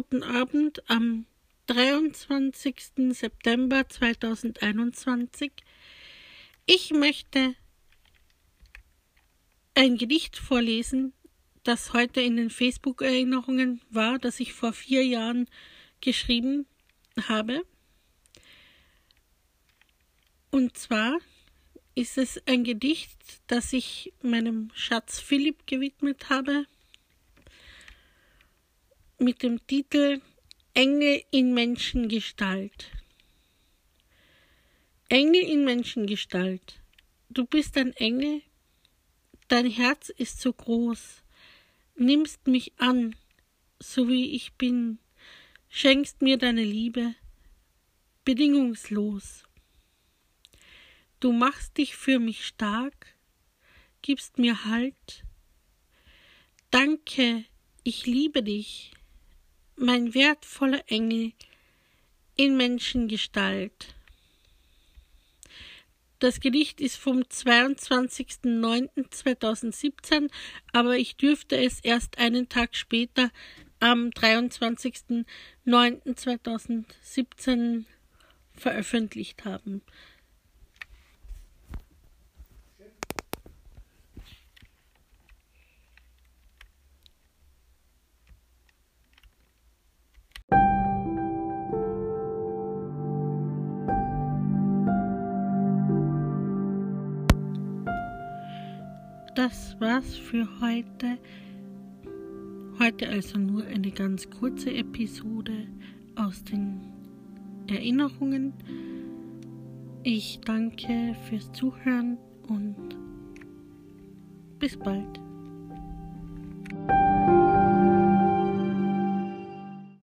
guten Abend am 23. September 2021. Ich möchte ein Gedicht vorlesen, das heute in den Facebook-Erinnerungen war, das ich vor vier Jahren geschrieben habe. Und zwar ist es ein Gedicht, das ich meinem Schatz Philipp gewidmet habe, mit dem Titel Engel in Menschengestalt. Engel in Menschengestalt. Du bist ein Engel, dein Herz ist so groß, nimmst mich an, so wie ich bin, schenkst mir deine Liebe bedingungslos. Du machst dich für mich stark, gibst mir Halt. Danke, ich liebe dich, mein wertvoller Engel in Menschengestalt. Das Gedicht ist vom 22.09.2017, aber ich dürfte es erst einen Tag später am 23.09.2017 veröffentlicht haben. Das war's für heute. Heute also nur eine ganz kurze Episode aus den Erinnerungen. Ich danke fürs Zuhören und bis bald.